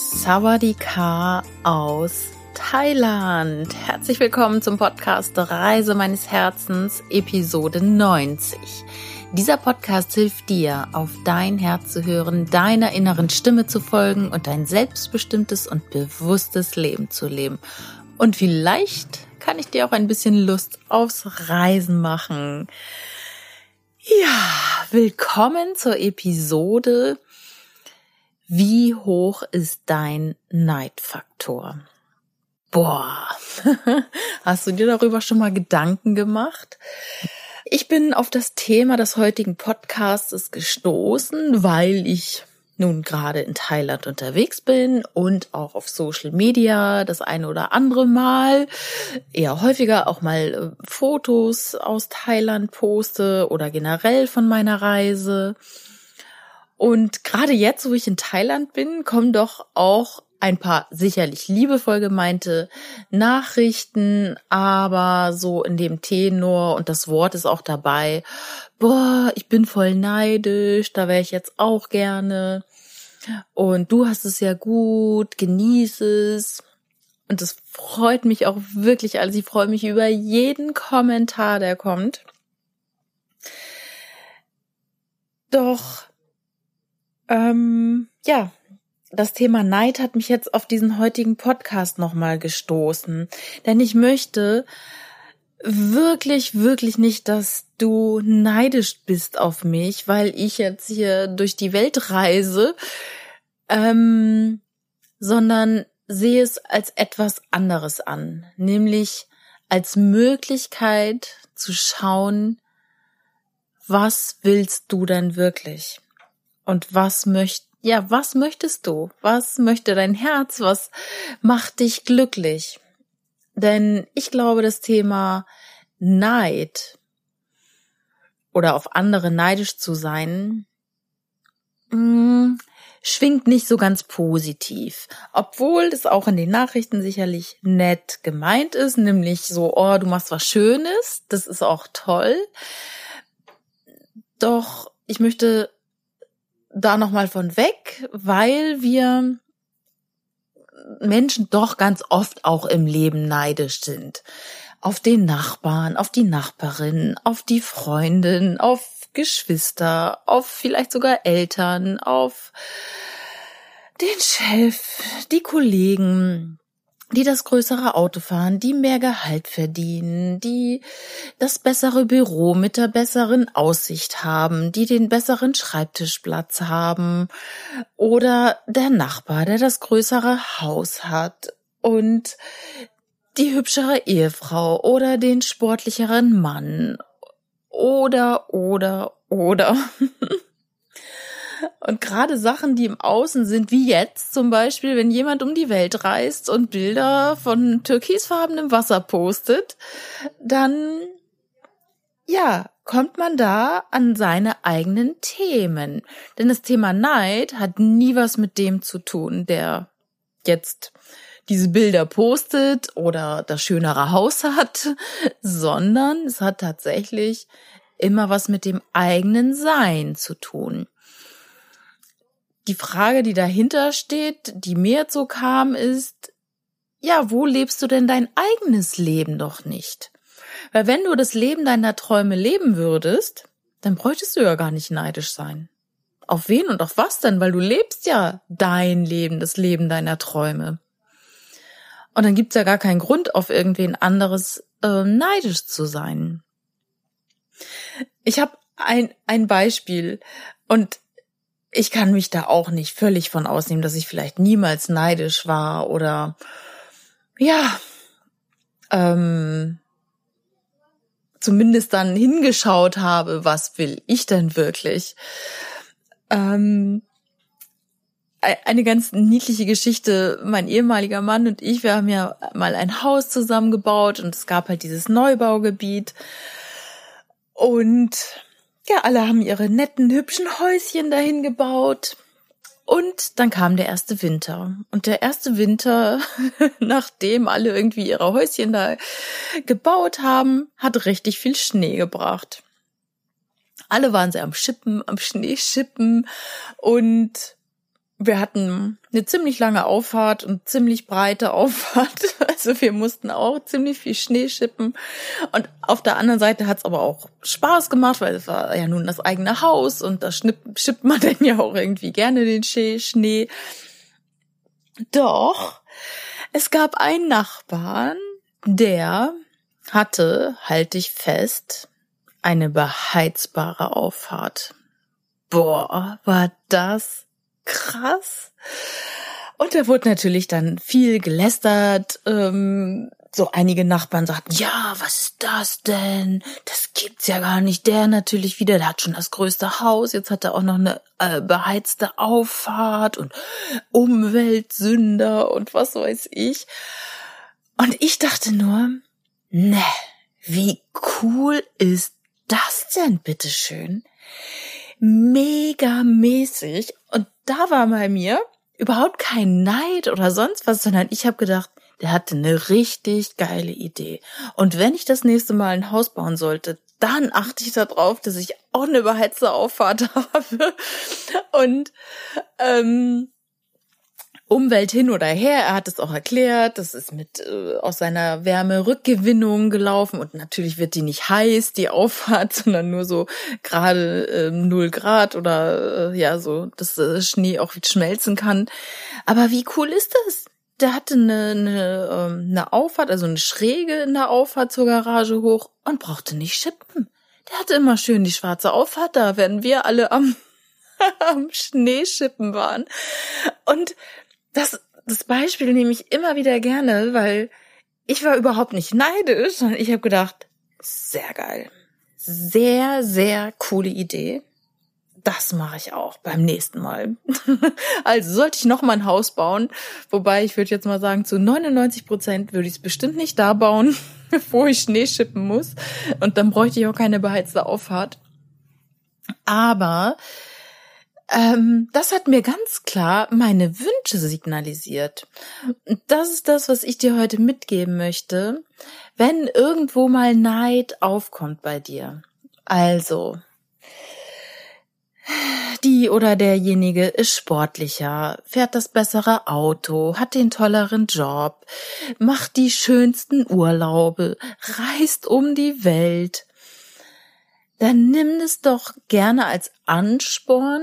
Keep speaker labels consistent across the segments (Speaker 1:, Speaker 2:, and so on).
Speaker 1: Sawadika aus Thailand. Herzlich willkommen zum Podcast Reise meines Herzens, Episode 90. Dieser Podcast hilft dir, auf dein Herz zu hören, deiner inneren Stimme zu folgen und ein selbstbestimmtes und bewusstes Leben zu leben. Und vielleicht kann ich dir auch ein bisschen Lust aufs Reisen machen. Ja, willkommen zur Episode wie hoch ist dein Neidfaktor? Boah, hast du dir darüber schon mal Gedanken gemacht? Ich bin auf das Thema des heutigen Podcasts gestoßen, weil ich nun gerade in Thailand unterwegs bin und auch auf Social Media das eine oder andere Mal, eher häufiger auch mal äh, Fotos aus Thailand poste oder generell von meiner Reise. Und gerade jetzt, wo ich in Thailand bin, kommen doch auch ein paar sicherlich liebevoll gemeinte Nachrichten, aber so in dem Tenor und das Wort ist auch dabei. Boah, ich bin voll neidisch, da wäre ich jetzt auch gerne. Und du hast es ja gut, genieß es. Und das freut mich auch wirklich, also ich freue mich über jeden Kommentar, der kommt. Doch ähm, ja, das Thema Neid hat mich jetzt auf diesen heutigen Podcast nochmal gestoßen. Denn ich möchte wirklich, wirklich nicht, dass du neidisch bist auf mich, weil ich jetzt hier durch die Welt reise, ähm, sondern sehe es als etwas anderes an, nämlich als Möglichkeit zu schauen, was willst du denn wirklich? Und was möcht, ja, was möchtest du? Was möchte dein Herz? Was macht dich glücklich? Denn ich glaube, das Thema Neid oder auf andere neidisch zu sein, mm, schwingt nicht so ganz positiv. Obwohl das auch in den Nachrichten sicherlich nett gemeint ist, nämlich so, oh, du machst was Schönes, das ist auch toll. Doch ich möchte da nochmal von weg, weil wir Menschen doch ganz oft auch im Leben neidisch sind. Auf den Nachbarn, auf die Nachbarin, auf die Freundin, auf Geschwister, auf vielleicht sogar Eltern, auf den Chef, die Kollegen, die das größere Auto fahren, die mehr Gehalt verdienen, die das bessere Büro mit der besseren Aussicht haben, die den besseren Schreibtischplatz haben oder der Nachbar, der das größere Haus hat und die hübschere Ehefrau oder den sportlicheren Mann oder oder oder Und gerade Sachen, die im Außen sind, wie jetzt zum Beispiel, wenn jemand um die Welt reist und Bilder von türkisfarbenem Wasser postet, dann, ja, kommt man da an seine eigenen Themen. Denn das Thema Neid hat nie was mit dem zu tun, der jetzt diese Bilder postet oder das schönere Haus hat, sondern es hat tatsächlich immer was mit dem eigenen Sein zu tun die Frage, die dahinter steht, die mir jetzt so kam, ist, ja, wo lebst du denn dein eigenes Leben doch nicht? Weil wenn du das Leben deiner Träume leben würdest, dann bräuchtest du ja gar nicht neidisch sein. Auf wen und auf was denn? Weil du lebst ja dein Leben, das Leben deiner Träume. Und dann gibt's ja gar keinen Grund, auf irgendwen anderes äh, neidisch zu sein. Ich habe ein, ein Beispiel und ich kann mich da auch nicht völlig von ausnehmen, dass ich vielleicht niemals neidisch war oder ja, ähm, zumindest dann hingeschaut habe, was will ich denn wirklich. Ähm, e-, eine ganz niedliche Geschichte. Mein ehemaliger Mann und ich, wir haben ja mal ein Haus zusammengebaut und es gab halt dieses Neubaugebiet. Und ja, alle haben ihre netten, hübschen Häuschen dahin gebaut. Und dann kam der erste Winter. Und der erste Winter, nachdem alle irgendwie ihre Häuschen da gebaut haben, hat richtig viel Schnee gebracht. Alle waren sie am Schippen, am Schneeschippen und wir hatten eine ziemlich lange Auffahrt und ziemlich breite Auffahrt. Also wir mussten auch ziemlich viel Schnee schippen. Und auf der anderen Seite hat es aber auch Spaß gemacht, weil es war ja nun das eigene Haus und da schippt man dann ja auch irgendwie gerne den Schnee. Doch, es gab einen Nachbarn, der hatte, halte ich fest, eine beheizbare Auffahrt. Boah, war das krass. Und da wurde natürlich dann viel gelästert. Ähm, so einige Nachbarn sagten, ja, was ist das denn? Das gibt's ja gar nicht. Der natürlich wieder, der hat schon das größte Haus. Jetzt hat er auch noch eine äh, beheizte Auffahrt und Umweltsünder und was weiß ich. Und ich dachte nur, ne, wie cool ist das denn, bitteschön? Mega mäßig. Und da war bei mir überhaupt kein Neid oder sonst was, sondern ich habe gedacht, der hatte eine richtig geile Idee. Und wenn ich das nächste Mal ein Haus bauen sollte, dann achte ich darauf, dass ich auch eine überheizte Auffahrt habe. Und ähm, Umwelt hin oder her. Er hat es auch erklärt. Das ist mit äh, aus seiner Wärmerückgewinnung gelaufen und natürlich wird die nicht heiß, die Auffahrt, sondern nur so gerade äh, 0 Grad oder äh, ja so, dass äh, Schnee auch schmelzen kann. Aber wie cool ist das? Der hatte eine, eine, ähm, eine Auffahrt, also eine Schräge in der Auffahrt zur Garage hoch und brauchte nicht schippen. Der hatte immer schön die schwarze Auffahrt da, wenn wir alle am am Schneeschippen waren. Und das, das Beispiel nehme ich immer wieder gerne, weil ich war überhaupt nicht neidisch, sondern ich habe gedacht, sehr geil. Sehr, sehr coole Idee. Das mache ich auch beim nächsten Mal. also sollte ich noch mal ein Haus bauen, wobei ich würde jetzt mal sagen, zu 99 Prozent würde ich es bestimmt nicht da bauen, bevor ich Schnee schippen muss. Und dann bräuchte ich auch keine beheizte Auffahrt. Aber ähm, das hat mir ganz klar meine Wünsche signalisiert. Das ist das, was ich dir heute mitgeben möchte, wenn irgendwo mal Neid aufkommt bei dir. Also, die oder derjenige ist sportlicher, fährt das bessere Auto, hat den tolleren Job, macht die schönsten Urlaube, reist um die Welt. Dann nimm es doch gerne als Ansporn,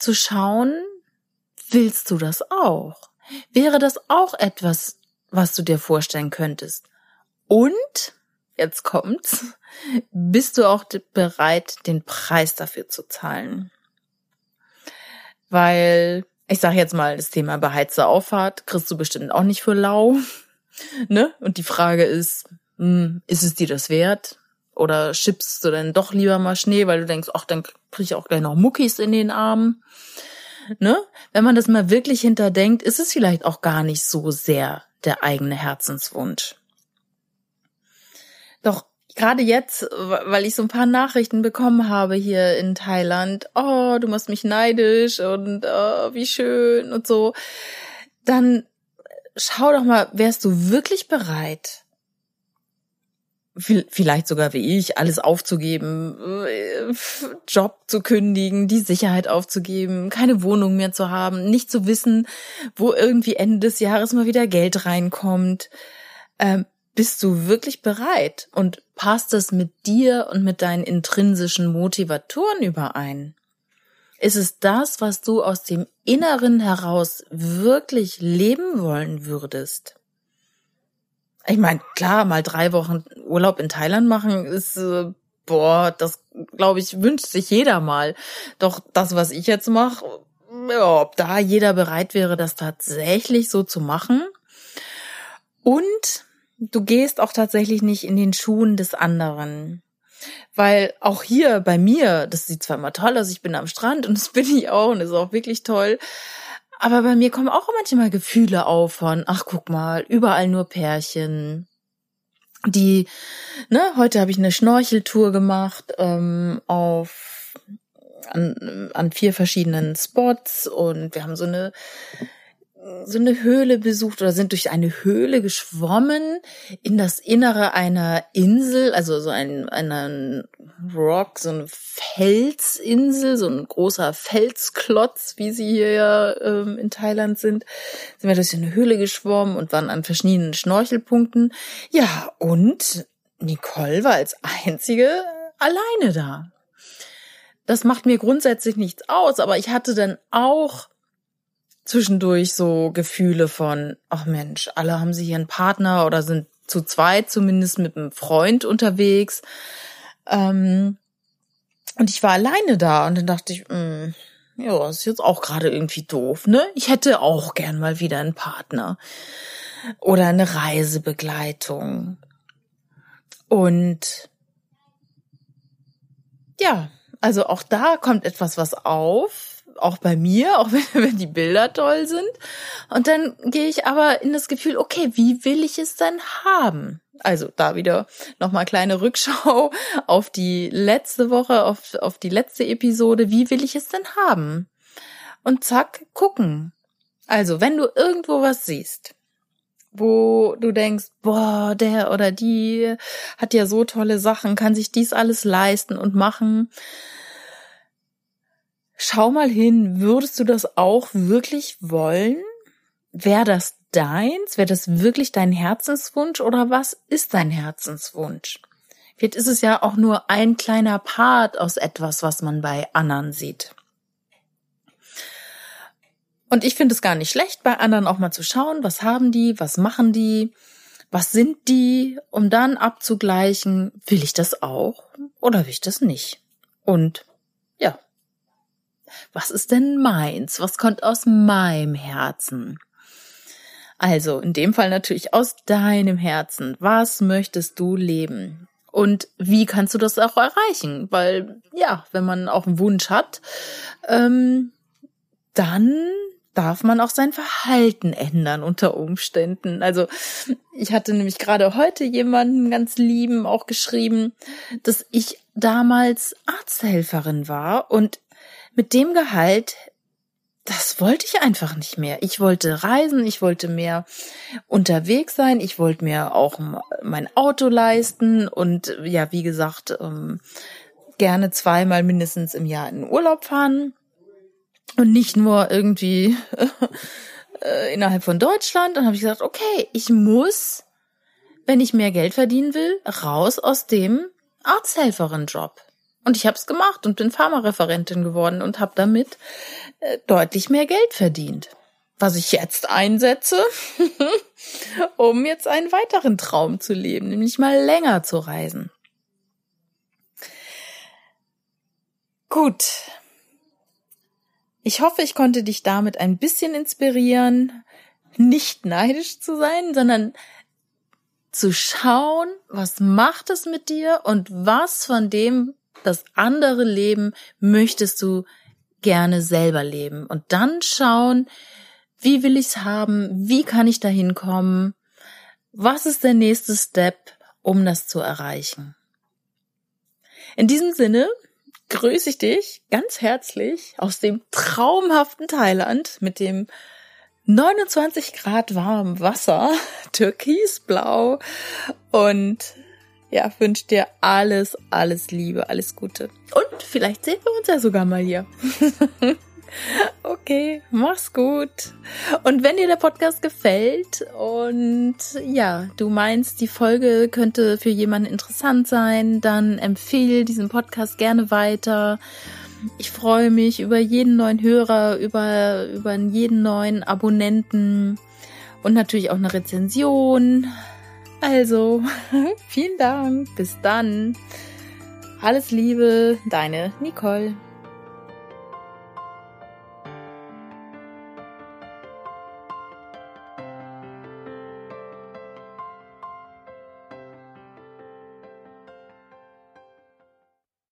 Speaker 1: zu schauen, willst du das auch? Wäre das auch etwas, was du dir vorstellen könntest? Und, jetzt kommt's, bist du auch bereit, den Preis dafür zu zahlen? Weil, ich sage jetzt mal, das Thema beheizte Auffahrt kriegst du bestimmt auch nicht für lau. Ne? Und die Frage ist, hm, ist es dir das wert? Oder schippst du denn doch lieber mal Schnee, weil du denkst, ach, dann kriege ich auch gleich noch Muckis in den Armen. Ne? Wenn man das mal wirklich hinterdenkt, ist es vielleicht auch gar nicht so sehr der eigene Herzenswunsch. Doch gerade jetzt, weil ich so ein paar Nachrichten bekommen habe hier in Thailand, oh, du machst mich neidisch und oh, wie schön und so, dann schau doch mal, wärst du wirklich bereit, vielleicht sogar wie ich, alles aufzugeben, äh, Job zu kündigen, die Sicherheit aufzugeben, keine Wohnung mehr zu haben, nicht zu wissen, wo irgendwie Ende des Jahres mal wieder Geld reinkommt. Ähm, bist du wirklich bereit und passt es mit dir und mit deinen intrinsischen Motivatoren überein? Ist es das, was du aus dem Inneren heraus wirklich leben wollen würdest? Ich meine, klar, mal drei Wochen Urlaub in Thailand machen ist, äh, boah, das glaube ich, wünscht sich jeder mal. Doch das, was ich jetzt mache, ja, ob da jeder bereit wäre, das tatsächlich so zu machen. Und du gehst auch tatsächlich nicht in den Schuhen des anderen. Weil auch hier bei mir, das sieht zwar immer toll aus, ich bin am Strand und das bin ich auch und ist auch wirklich toll. Aber bei mir kommen auch manchmal Gefühle auf von, ach guck mal, überall nur Pärchen. Die, ne, heute habe ich eine Schnorcheltour gemacht ähm, auf an, an vier verschiedenen Spots und wir haben so eine so eine Höhle besucht oder sind durch eine Höhle geschwommen in das Innere einer Insel, also so ein einen Rock, so eine Felsinsel, so ein großer Felsklotz, wie sie hier ja ähm, in Thailand sind. Sind wir durch eine Höhle geschwommen und waren an verschiedenen Schnorchelpunkten. Ja, und Nicole war als einzige alleine da. Das macht mir grundsätzlich nichts aus, aber ich hatte dann auch zwischendurch so Gefühle von, ach Mensch, alle haben sie hier einen Partner oder sind zu zweit zumindest mit einem Freund unterwegs. Ähm, und ich war alleine da und dann dachte ich, mh, hm, ja, ist jetzt auch gerade irgendwie doof, ne? Ich hätte auch gern mal wieder einen Partner oder eine Reisebegleitung. Und ja, also auch da kommt etwas was auf, auch bei mir, auch wenn, wenn die Bilder toll sind. Und dann gehe ich aber in das Gefühl, okay, wie will ich es denn haben? Also da wieder nochmal kleine Rückschau auf die letzte Woche, auf, auf die letzte Episode. Wie will ich es denn haben? Und zack, gucken. Also, wenn du irgendwo was siehst, wo du denkst, boah, der oder die hat ja so tolle Sachen, kann sich dies alles leisten und machen, schau mal hin, würdest du das auch wirklich wollen? Wäre das deins? Wäre das wirklich dein Herzenswunsch oder was ist dein Herzenswunsch? Vielleicht ist es ja auch nur ein kleiner Part aus etwas, was man bei anderen sieht. Und ich finde es gar nicht schlecht, bei anderen auch mal zu schauen, was haben die, was machen die, was sind die, um dann abzugleichen, will ich das auch oder will ich das nicht? Und was ist denn meins? Was kommt aus meinem Herzen? Also in dem Fall natürlich aus deinem Herzen. Was möchtest du leben? Und wie kannst du das auch erreichen? Weil ja, wenn man auch einen Wunsch hat, ähm, dann darf man auch sein Verhalten ändern unter Umständen. Also ich hatte nämlich gerade heute jemanden ganz lieben auch geschrieben, dass ich damals Arzthelferin war und mit dem Gehalt, das wollte ich einfach nicht mehr. Ich wollte reisen, ich wollte mehr unterwegs sein, ich wollte mir auch mein Auto leisten und ja, wie gesagt, ähm, gerne zweimal mindestens im Jahr in Urlaub fahren und nicht nur irgendwie äh, innerhalb von Deutschland. Dann habe ich gesagt, okay, ich muss, wenn ich mehr Geld verdienen will, raus aus dem Arzthelferin-Job. Und ich habe es gemacht und bin Pharmareferentin geworden und habe damit äh, deutlich mehr Geld verdient. Was ich jetzt einsetze, um jetzt einen weiteren Traum zu leben, nämlich mal länger zu reisen. Gut. Ich hoffe, ich konnte dich damit ein bisschen inspirieren, nicht neidisch zu sein, sondern zu schauen, was macht es mit dir und was von dem, das andere Leben möchtest du gerne selber leben. Und dann schauen, wie will ich's haben, wie kann ich dahin kommen, was ist der nächste Step, um das zu erreichen. In diesem Sinne grüße ich dich ganz herzlich aus dem traumhaften Thailand mit dem 29 Grad warmen Wasser, türkisblau. Und ja, wünsche dir alles, alles Liebe, alles Gute. Und vielleicht sehen wir uns ja sogar mal hier. okay, mach's gut. Und wenn dir der Podcast gefällt und ja, du meinst, die Folge könnte für jemanden interessant sein, dann empfehle diesen Podcast gerne weiter. Ich freue mich über jeden neuen Hörer, über, über jeden neuen Abonnenten und natürlich auch eine Rezension. Also, vielen Dank. Bis dann. Alles Liebe, deine Nicole.